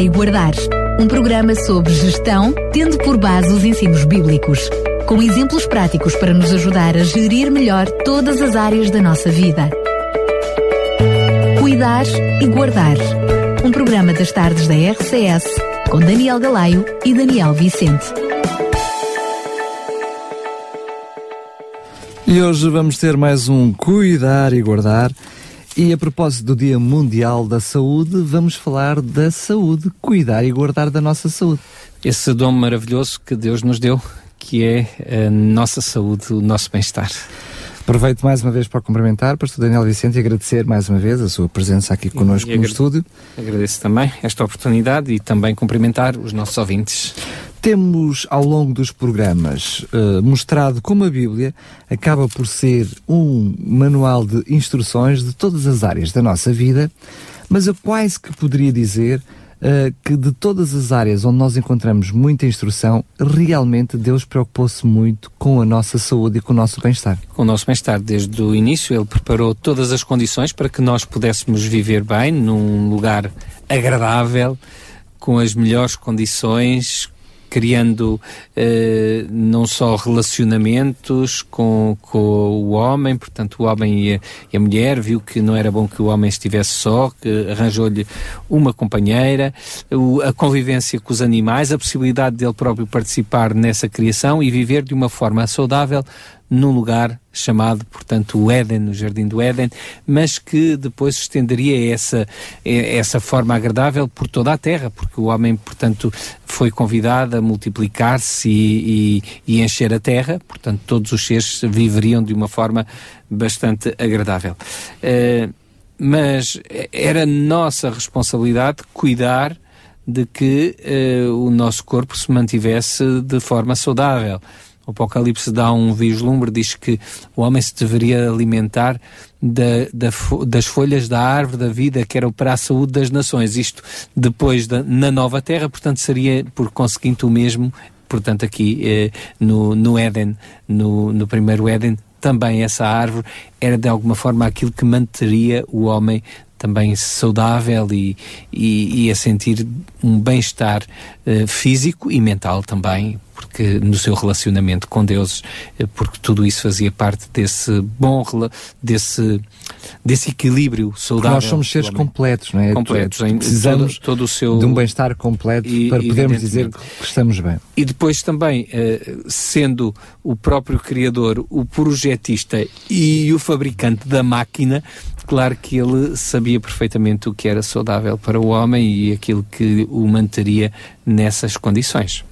E Guardar. Um programa sobre gestão, tendo por base os ensinos bíblicos. Com exemplos práticos para nos ajudar a gerir melhor todas as áreas da nossa vida. Cuidar e Guardar. Um programa das tardes da RCS, com Daniel Galaio e Daniel Vicente. E hoje vamos ter mais um Cuidar e Guardar. E a propósito do Dia Mundial da Saúde, vamos falar da saúde, cuidar e guardar da nossa saúde. Esse dom maravilhoso que Deus nos deu, que é a nossa saúde, o nosso bem-estar. Aproveito mais uma vez para cumprimentar, Pastor Daniel Vicente, e agradecer mais uma vez a sua presença aqui connosco no estúdio. Agradeço também esta oportunidade e também cumprimentar os nossos ouvintes. Temos, ao longo dos programas, uh, mostrado como a Bíblia acaba por ser um manual de instruções de todas as áreas da nossa vida, mas eu quase que poderia dizer uh, que de todas as áreas onde nós encontramos muita instrução, realmente Deus preocupou-se muito com a nossa saúde e com o nosso bem-estar. Com o nosso bem-estar. Desde o início, Ele preparou todas as condições para que nós pudéssemos viver bem, num lugar agradável, com as melhores condições, criando eh, não só relacionamentos com, com o homem, portanto o homem e a, e a, mulher, viu que não era bom que o homem estivesse só, que arranjou-lhe uma companheira, o, a convivência com os animais, a possibilidade dele próprio participar nessa criação e viver de uma forma saudável num lugar chamado, portanto, o Éden, no Jardim do Éden, mas que depois estenderia essa, essa forma agradável por toda a terra, porque o homem, portanto, foi convidado a multiplicar-se e, e, e, encher a terra, portanto, todos os seres viveriam de uma forma bastante agradável. Uh, mas era nossa responsabilidade cuidar de que uh, o nosso corpo se mantivesse de forma saudável o Apocalipse dá um vislumbre, diz que o homem se deveria alimentar da, da, das folhas da árvore da vida, que era para a saúde das nações. Isto depois da, na nova terra, portanto, seria por conseguinte o mesmo, portanto, aqui eh, no, no Éden, no, no primeiro Éden, também essa árvore era de alguma forma aquilo que manteria o homem também saudável e, e, e a sentir um bem-estar físico e mental também, porque no seu relacionamento com Deus, uh, porque tudo isso fazia parte desse bom, desse, desse equilíbrio saudável. Nós somos seres completos, não é? Completos, em precisamos todo, todo o seu... de um bem-estar completo e, para podermos dizer que estamos bem. E depois também, uh, sendo o próprio Criador, o projetista e o fabricante da máquina, claro que ele sabia perfeitamente o que era saudável para o homem e aquilo que o manteria nessas condições.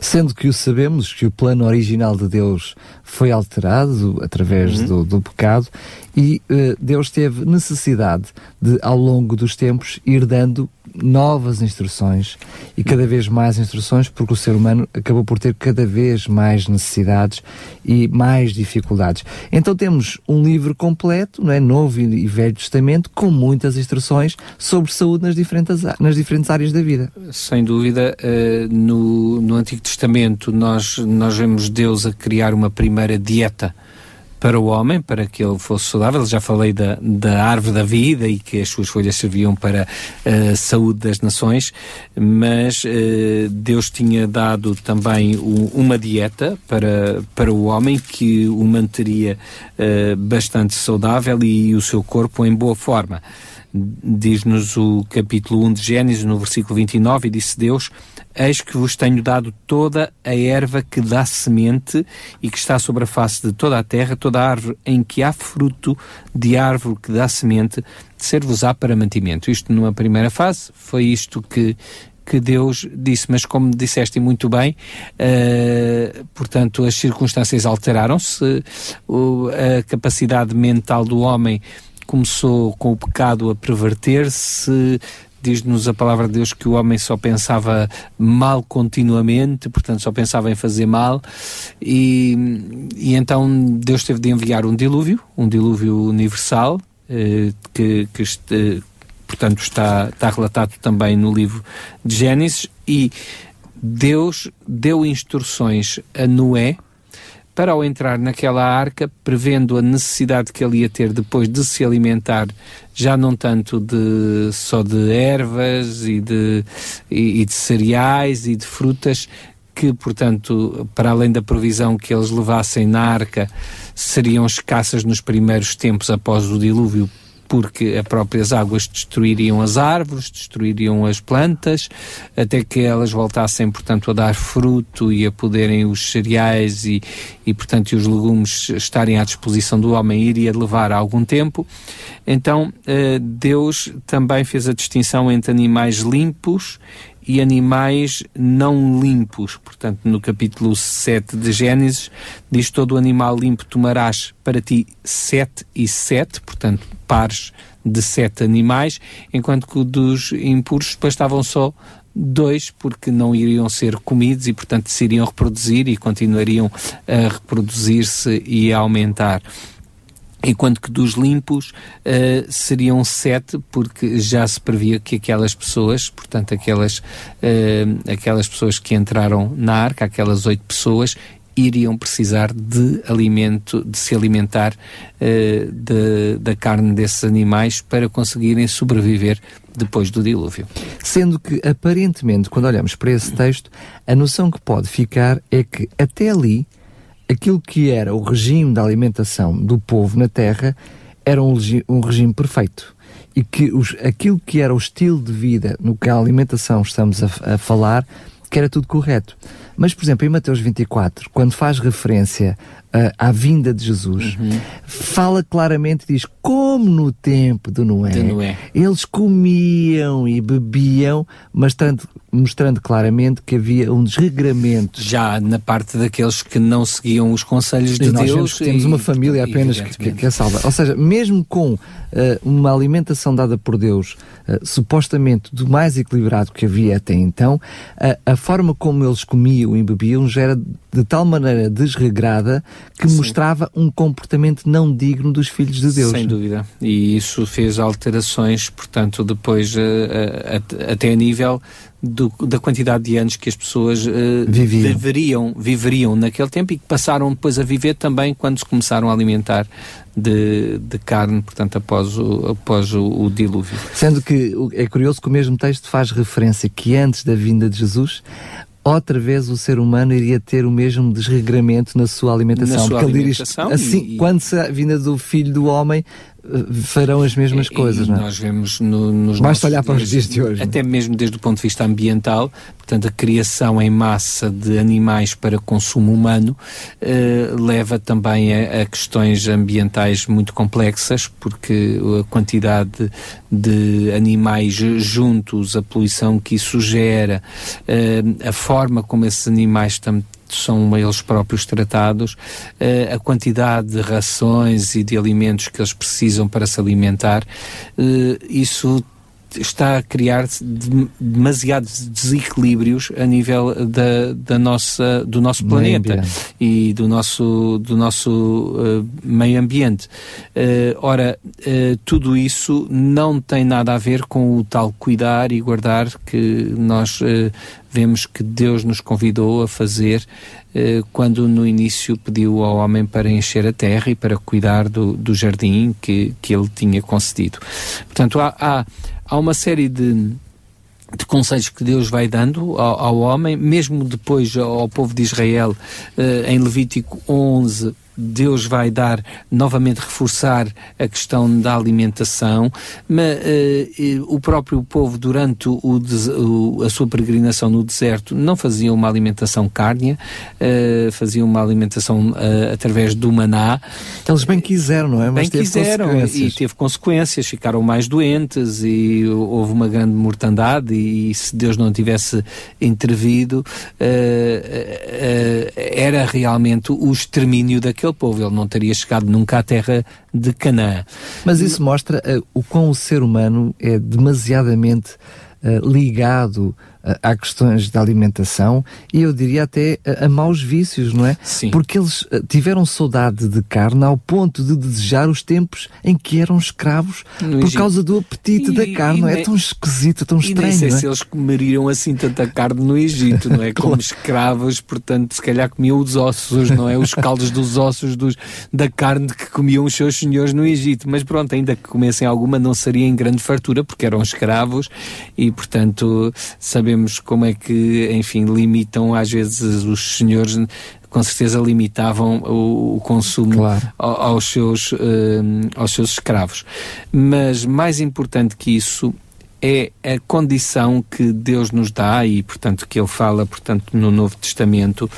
Sendo que o sabemos que o plano original de Deus foi alterado através uhum. do, do, pecado e uh, Deus teve necessidade de, ao longo dos tempos, ir dando novas instruções e cada vez mais instruções, porque o ser humano acabou por ter cada vez mais necessidades e mais dificuldades. Então temos um livro completo, não é? Novo e Velho Testamento, com muitas instruções sobre saúde nas diferentes, nas diferentes áreas da vida. Sem dúvida, uh, no, no Antigo Testamento nós, nós vemos Deus a criar uma primeira dieta para o homem, para que ele fosse saudável. Já falei da, da árvore da vida e que as suas folhas serviam para a uh, saúde das nações, mas uh, Deus tinha dado também uma dieta para, para o homem que o manteria uh, bastante saudável e o seu corpo em boa forma. Diz-nos o capítulo 1 de Gênesis, no versículo 29, e disse Deus: Eis que vos tenho dado toda a erva que dá semente e que está sobre a face de toda a terra, toda a árvore em que há fruto de árvore que dá semente, ser-vos-á para mantimento. Isto numa primeira fase, foi isto que, que Deus disse, mas como disseste muito bem, uh, portanto, as circunstâncias alteraram-se, a capacidade mental do homem começou com o pecado a perverter-se, diz-nos a palavra de Deus que o homem só pensava mal continuamente, portanto só pensava em fazer mal, e, e então Deus teve de enviar um dilúvio, um dilúvio universal, eh, que, que este, portanto está, está relatado também no livro de Gênesis, e Deus deu instruções a Noé para ao entrar naquela arca, prevendo a necessidade que ele ia ter depois de se alimentar, já não tanto de só de ervas e de, e, e de cereais e de frutas, que, portanto, para além da provisão que eles levassem na arca, seriam escassas nos primeiros tempos após o dilúvio, porque as próprias águas destruiriam as árvores, destruiriam as plantas, até que elas voltassem, portanto, a dar fruto e a poderem os cereais e, e portanto, e os legumes estarem à disposição do homem, iria levar algum tempo. Então, eh, Deus também fez a distinção entre animais limpos e animais não limpos. Portanto, no capítulo 7 de Gênesis, diz todo animal limpo tomarás para ti sete e sete, portanto, pares de sete animais, enquanto que dos impuros depois estavam só dois, porque não iriam ser comidos e, portanto, se iriam reproduzir e continuariam a reproduzir-se e a aumentar enquanto que dos limpos uh, seriam sete, porque já se previa que aquelas pessoas, portanto, aquelas, uh, aquelas pessoas que entraram na arca, aquelas oito pessoas, iriam precisar de alimento, de se alimentar uh, de, da carne desses animais para conseguirem sobreviver depois do dilúvio. Sendo que, aparentemente, quando olhamos para esse texto, a noção que pode ficar é que até ali aquilo que era o regime da alimentação do povo na terra era um, um regime perfeito. E que os, aquilo que era o estilo de vida no que a alimentação estamos a, a falar, que era tudo correto. Mas, por exemplo, em Mateus 24, quando faz referência à vinda de Jesus, uhum. fala claramente, diz, como no tempo de Noé, de Noé, eles comiam e bebiam, mas tanto mostrando claramente que havia um desregramento. Já na parte daqueles que não seguiam os conselhos de nós Deus. temos e, uma família apenas que, que, é salva. Ou seja, mesmo com uh, uma alimentação dada por Deus, uh, supostamente do mais equilibrado que havia até então, uh, a forma como eles comiam e bebiam já era de tal maneira desregrada que Sim. mostrava um comportamento não digno dos filhos de Deus. Sem dúvida. E isso fez alterações, portanto, depois até a nível do, da quantidade de anos que as pessoas uh, deveriam, viveriam naquele tempo e que passaram depois a viver também quando se começaram a alimentar de, de carne, portanto, após, o, após o, o, dilúvio. Sendo que é curioso que o mesmo texto faz referência que antes da vinda de Jesus, outra vez o ser humano iria ter o mesmo desregramento na sua alimentação. Na sua Porque alimentação ele diz, assim, e... quando se a vinda do filho do homem, farão as mesmas e, coisas, e não é? Nós vemos no, nos Basta olhar para os dias de hoje. Até mesmo desde o ponto de vista ambiental, portanto, a criação em massa de animais para consumo humano eh, leva também a, a, questões ambientais muito complexas, porque a quantidade de animais juntos, a poluição que isso gera, eh, a forma como esses animais tam, são eles próprios tratados, uh, a quantidade de rações e de alimentos que eles precisam para se alimentar, uh, isso está a criar demasiados desequilíbrios a nível da, da nossa, do nosso planeta e do nosso, do nosso uh, meio ambiente. Uh, ora, uh, tudo isso não tem nada a ver com o tal cuidar e guardar que nós vemos que Deus nos convidou a fazer quando no início pediu ao homem para encher a terra e para cuidar do, do jardim que, que ele tinha concedido. Portanto, há, há há uma série de, de conselhos que Deus vai dando ao, ao homem, mesmo depois ao povo de Israel, eh, em Levítico 11, Deus vai dar novamente reforçar a questão da alimentação, mas uh, o próprio povo durante o, o, a sua peregrinação no deserto não fazia uma alimentação cárnea, uh, fazia uma alimentação uh, através do maná. Eles bem quiseram, não é? Mas bem quiseram e teve consequências, ficaram mais doentes e houve uma grande mortandade e se Deus não tivesse intervido era realmente o extermínio daquele aquele povo, ele não teria chegado nunca à terra de Canaã. Mas isso mostra uh, o quão o ser humano é demasiadamente uh, ligado há questões de alimentação e eu diria até a, a maus vícios, não é? Sim. Porque eles eh, tiveram saudade de carne ao ponto de desejar os tempos em que eram escravos No por Egito. causa do apetite E- da carne. não é nem- tão esquisito, tão E nem estranho. sei não é? se eles comeriam assim tanta carne no Egito, não é? Como escravos, portanto, se calhar comiam os ossos, não é? Os caldos dos ossos dos, da carne que comiam os seus senhores no Egito. Mas pronto, ainda que comessem alguma, não seria em grande fartura, porque eram escravos e, portanto, sabemos como é que, enfim, limitam às vezes os senhores com certeza limitavam o, o consumo Claro. ao- aos seus, hum, aos seus escravos. Mas mais importante que isso é a condição que Deus nos dá e, portanto, que Ele fala, portanto, no Novo Testamento,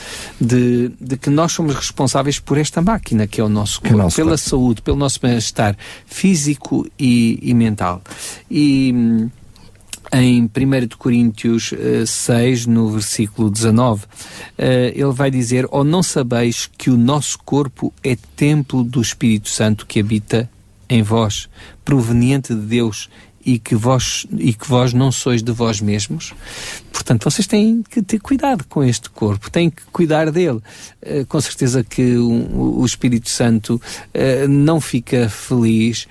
de, de que nós somos responsáveis por esta máquina que é o nosso é corpo, nosso pela corpo. saúde, pelo nosso bem-estar físico e, e mental. E hum, em 1 de Coríntios eh, 6, no versículo 19, eh, ele vai dizer: Ou não sabeis que o nosso corpo é templo do Espírito Santo que habita em vós, proveniente de Deus, e que vós, e que vós não sois de vós mesmos? Portanto, vocês têm que ter cuidado com este corpo, têm que cuidar dele. Eh, com certeza que o, Espírito Santo eh, não fica feliz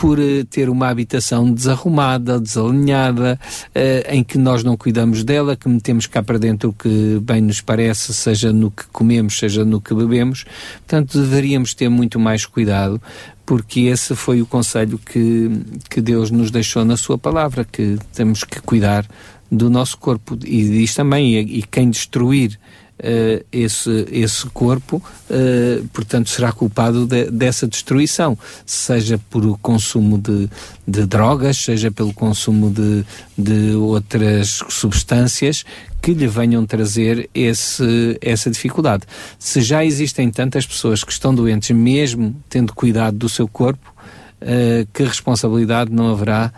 por eh, ter uma habitação desarrumada, desalinhada, eh, em que nós não cuidamos dela, que metemos cá para dentro o que bem nos parece, seja no que comemos, seja no que bebemos. Portanto, deveríamos ter muito mais cuidado, porque esse foi o conselho que, que Deus nos deixou na Sua palavra, que temos que cuidar do nosso corpo. E diz também, e, e quem destruir eh, esse, esse corpo, eh, portanto, será culpado de- dessa destruição, seja por o consumo de, de drogas, seja pelo consumo de, de outras substâncias que lhe venham trazer esse, essa dificuldade. Se já existem tantas pessoas que estão doentes, mesmo tendo cuidado do seu corpo, eh, que responsabilidade não haverá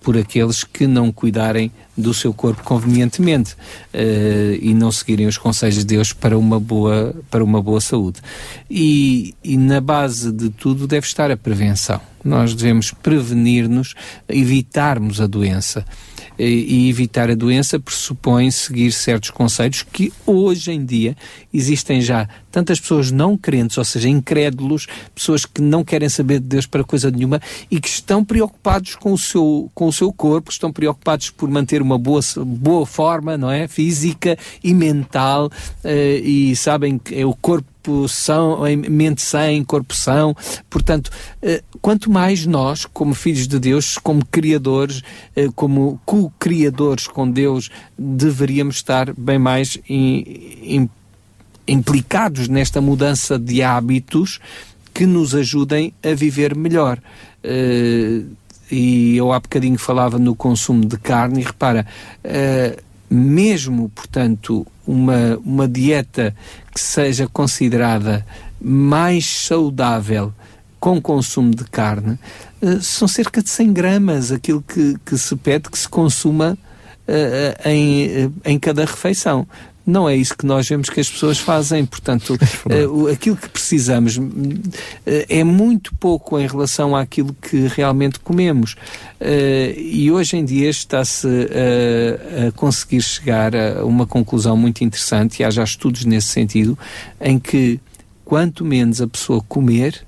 por aqueles que não cuidarem do seu corpo convenientemente eh, e não seguirem os conselhos de Deus para uma boa, para uma boa saúde. E, e na base de tudo deve estar a prevenção. Nós devemos prevenir-nos, evitarmos a doença. E, e evitar a doença pressupõe seguir certos conselhos que hoje em dia existem já tantas pessoas não crentes, ou seja, incrédulos, pessoas que não querem saber de Deus para coisa nenhuma e que estão preocupados com o seu, com o seu corpo, estão preocupados por manter uma boa, boa forma, não é? Física e mental, eh, e sabem que é o corpo são, em mente sã, em corpo são. Portanto, eh, quanto mais nós, como filhos de Deus, como criadores, eh, como co-criadores com Deus, deveríamos estar bem mais im- im- implicados nesta mudança de hábitos que nos ajudem a viver melhor. Eh, e eu há bocadinho falava no consumo de carne, e repara, mesmo, portanto, uma, uma dieta que seja considerada mais saudável com consumo de carne, eh, são cerca de 100 gramas aquilo que, que se pede que se consuma eh, em, eh, em cada refeição. Não é isso que nós vemos que as pessoas fazem. Portanto, o- aquilo que precisamos eh, é muito pouco em relação àquilo que realmente comemos. Eh, e hoje em dia está-se eh, a conseguir chegar a uma conclusão muito interessante, e há já estudos nesse sentido, em que quanto menos a pessoa comer,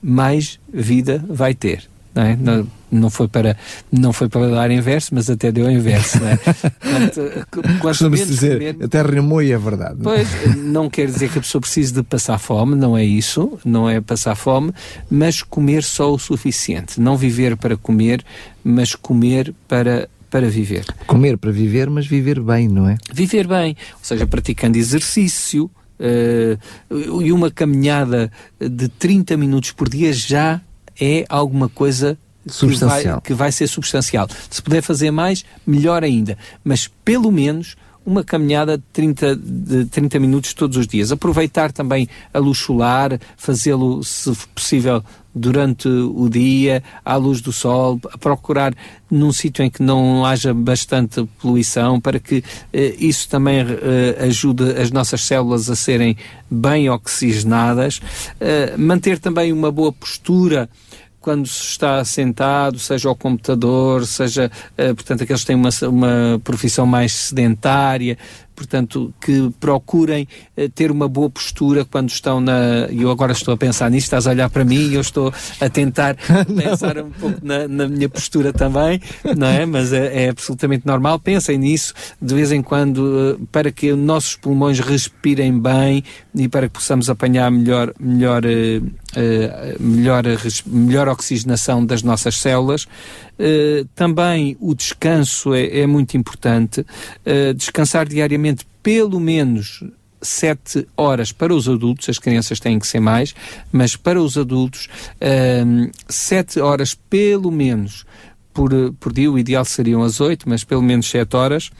mais vida vai ter. Não, é? não, não foi para não foi para dar em verso, mas até deu em verso. Não é? Portanto, menos dizer, até rimou e é verdade. não? Pois, não quer dizer que a pessoa precise de passar fome, não é isso, não é passar fome, mas comer só o suficiente. Não viver para comer, mas comer para, para viver. Comer para viver, mas viver bem, não é? Viver bem, ou seja, praticando exercício eh, e uma caminhada de 30 minutos por dia já é alguma coisa que Substancial. vai, que vai ser substancial. Se puder fazer mais, melhor ainda. Mas pelo menos uma caminhada de 30, de 30 minutos todos os dias. Aproveitar também a luz solar, fazê-lo, se possível, durante o dia, à luz do sol, a procurar num sítio em que não haja bastante poluição, para que eh, isso também eh, ajude as nossas células a serem bem oxigenadas. Eh, manter também uma boa postura quando se está sentado, seja ao computador, seja, uh, portanto, aqueles que têm uma, uma profissão mais sedentária, portanto, que procurem uh, ter uma boa postura quando estão na. Eu agora estou a pensar nisto, estás a olhar para mim e eu estou a tentar pensar um pouco na, na, minha postura também, não é? Mas é, é, absolutamente normal. Pensem nisso de vez em quando uh, para que nossos pulmões respirem bem e para que possamos apanhar melhor, melhor, melhor, melhor oxigenação das nossas células. Uh, também o descanso é, é muito importante. Uh, descansar diariamente pelo menos sete horas para os adultos, as crianças têm que ser mais, mas para os adultos, uh, sete horas pelo menos por, por dia, o ideal seriam as oito, mas pelo menos sete horas.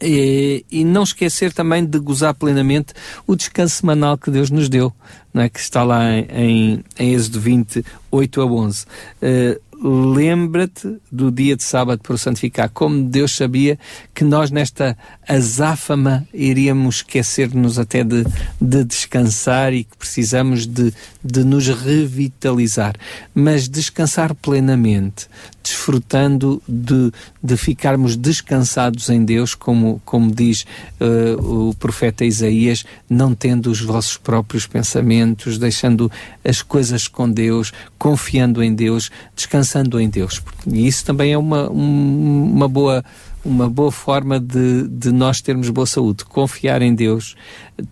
E, e, não esquecer também de gozar plenamente o descanso semanal que Deus nos deu, não é? que está lá em, em, em Êxodo 20, 8 a 11. Uh, lembra-te do dia de sábado para o santificar, como Deus sabia que nós nesta azáfama iríamos esquecer-nos até de, de descansar e que precisamos de, de nos revitalizar, mas descansar plenamente, desfrutando de, de ficarmos descansados em Deus, como, como diz uh, o profeta Isaías, não tendo os vossos próprios pensamentos, deixando as coisas com Deus, confiando em Deus, descansando em Deus. E isso também é uma, uma boa uma boa forma de, de nós termos boa saúde. Confiar em Deus,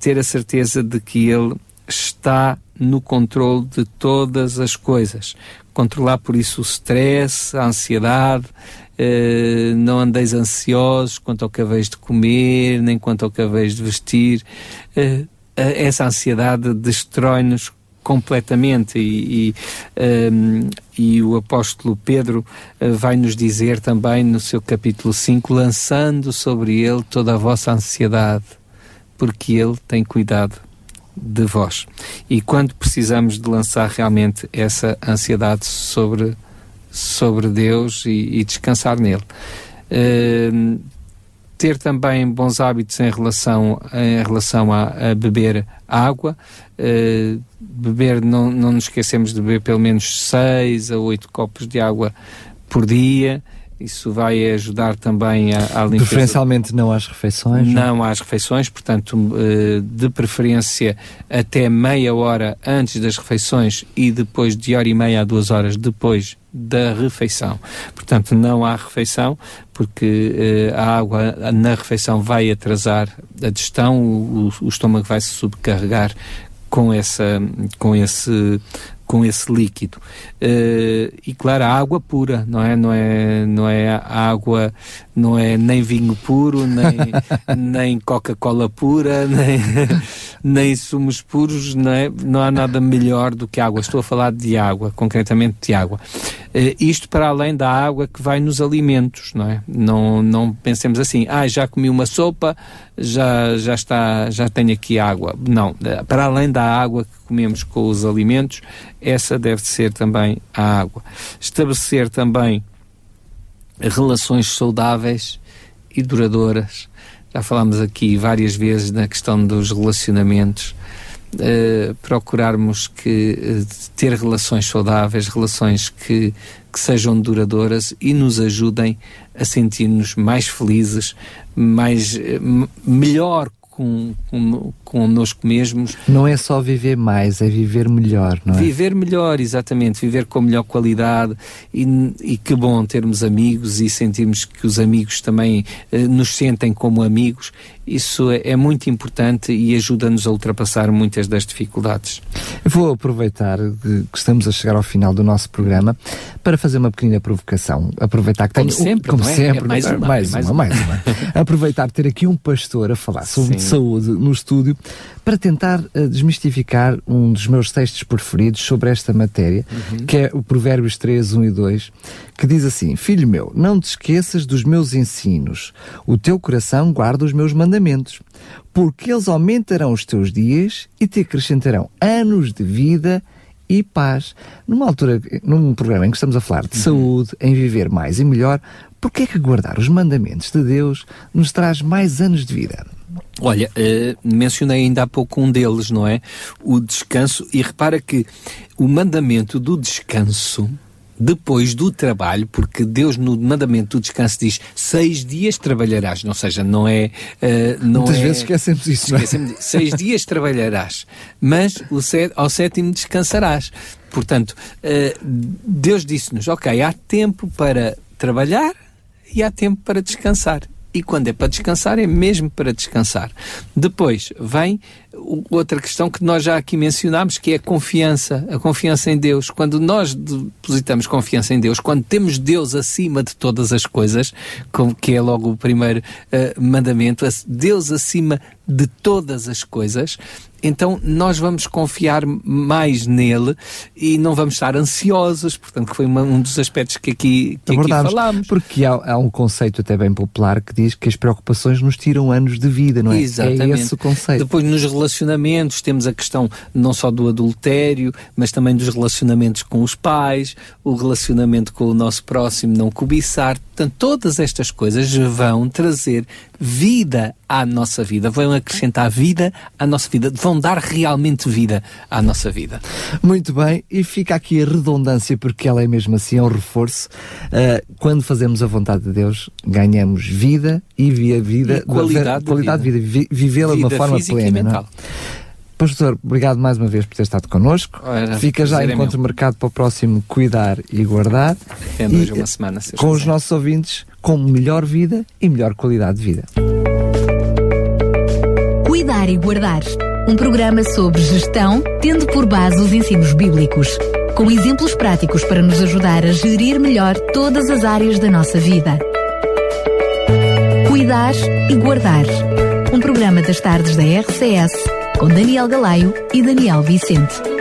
ter a certeza de que Ele está no controle de todas as coisas. Controlar por isso o stress, a ansiedade, eh, não andeis ansiosos quanto ao que haveis de comer, nem quanto ao que haveis de vestir. Eh, essa ansiedade destrói-nos completamente e, e, um, e, o apóstolo Pedro uh, vai nos dizer também no seu capítulo 5, lançando sobre ele toda a vossa ansiedade, porque ele tem cuidado de vós. E quando precisamos de lançar realmente essa ansiedade sobre, sobre Deus e, e descansar nele. Uh, ter também bons hábitos em relação, em relação a, a beber água, uh, beber, não, não nos esquecemos de beber pelo menos 6 a 8 copos de água por dia, isso vai ajudar também a, a limpeza. Preferencialmente não às refeições? Não, não às refeições, portanto, eh, de preferência até meia hora antes das refeições e depois de hora e meia a duas horas depois da refeição. Portanto, não há refeição, porque uh, a água na refeição vai atrasar a digestão, o, o estômago vai se subcarregar com essa com esse com esse líquido. Uh, e claro, a água pura, não é? Não é, não é água, não é nem vinho puro, nem, nem Coca-Cola pura, nem, nem sumos puros, não, é? não há nada melhor do que água. Estou a falar de água, concretamente de água. Uh, isto para além da água que vai nos alimentos, não é? Não, não pensemos assim, ah, já comi uma sopa, já, já está, já tenho aqui água. Não, eh, para além da água que comemos com os alimentos, essa deve ser também a água. Estabelecer também relações saudáveis e duradouras. Já falámos aqui várias vezes na questão dos relacionamentos. Uh, procurarmos que uh, ter relações saudáveis, relações que, que sejam duradouras e nos ajudem a sentir-nos mais felizes, mais uh, melhor com, com, connosco mesmos. Não é só viver mais, é viver melhor, não é? Viver melhor, exatamente, viver com melhor qualidade e, e que bom termos amigos e sentirmos que os amigos também eh, nos sentem como amigos. Isso é, é muito importante e ajuda-nos a ultrapassar muitas das dificuldades. Vou aproveitar que estamos a chegar ao final do nosso programa para fazer uma pequena provocação. Aproveitar que como tenho, sempre, como é? sempre, é mais, uma, mais, mais, uma, uma, mais uma. Aproveitar ter aqui um pastor a falar sobre Sim. Saúde no estúdio para tentar uh, desmistificar um dos meus textos preferidos sobre esta matéria, uhum. que é o Provérbios 3, 1 e 2, que diz assim: Filho meu, não te esqueças dos meus ensinos, o teu coração guarda os meus mandamentos, porque eles aumentarão os teus dias e te acrescentarão anos de vida e paz. Numa altura, num programa em que estamos a falar de uhum. saúde, em viver mais e melhor, por que é que guardar os mandamentos de Deus nos traz mais anos de vida? Olha, uh, mencionei ainda há pouco um deles, não é? O descanso, e repara que o mandamento do descanso depois do trabalho, porque Deus no mandamento do descanso diz seis dias trabalharás, ou seja, não é... Uh, não Muitas é, vezes esquecemos isso, é? esquecemos não Seis dias trabalharás, mas set, ao sétimo descansarás. Portanto, uh, Deus disse-nos, ok, há tempo para trabalhar e há tempo para descansar e quando é para descansar, é mesmo para descansar. Depois vem outra questão que nós já aqui mencionámos, que é a confiança, a confiança em Deus. Quando nós depositamos confiança em Deus, quando temos Deus acima de todas as coisas, como que é logo o primeiro uh, mandamento, Deus acima de todas as coisas, então nós vamos confiar mais nele e não vamos estar ansiosos, portanto, que foi uma, um dos aspectos que aqui, que aqui falámos. Porque há, há, um conceito até bem popular que diz que as preocupações nos tiram anos de vida, não é? Exatamente. É esse o conceito. Depois, nos relacionamentos, temos a questão não só do adultério, mas também dos relacionamentos com os pais, o relacionamento com o nosso próximo, não cobiçar. Portanto, todas estas coisas vão trazer vida à nossa vida, vão acrescentar vida à nossa vida, vão dar realmente vida à nossa vida. Muito bem, e fica aqui a redundância, porque ela é mesmo assim, é um reforço. Uh, quando fazemos a vontade de Deus, ganhamos vida e via vida, e qualidade, de qualidade vida, de vida, vivê-la de uma forma plena. Pastor, obrigado mais uma vez por ter estado connosco. Ora, Fica já encontro é marcado para o próximo Cuidar e Guardar. É e, uma semana. Com os nossos ouvintes, com melhor vida e melhor qualidade de vida. Cuidar e Guardar. Um programa sobre gestão, tendo por base os ensinos bíblicos. Com exemplos práticos para nos ajudar a gerir melhor todas as áreas da nossa vida. Cuidar e Guardar. Um programa das tardes da RCS com Daniel Galaio e Daniel Vicente.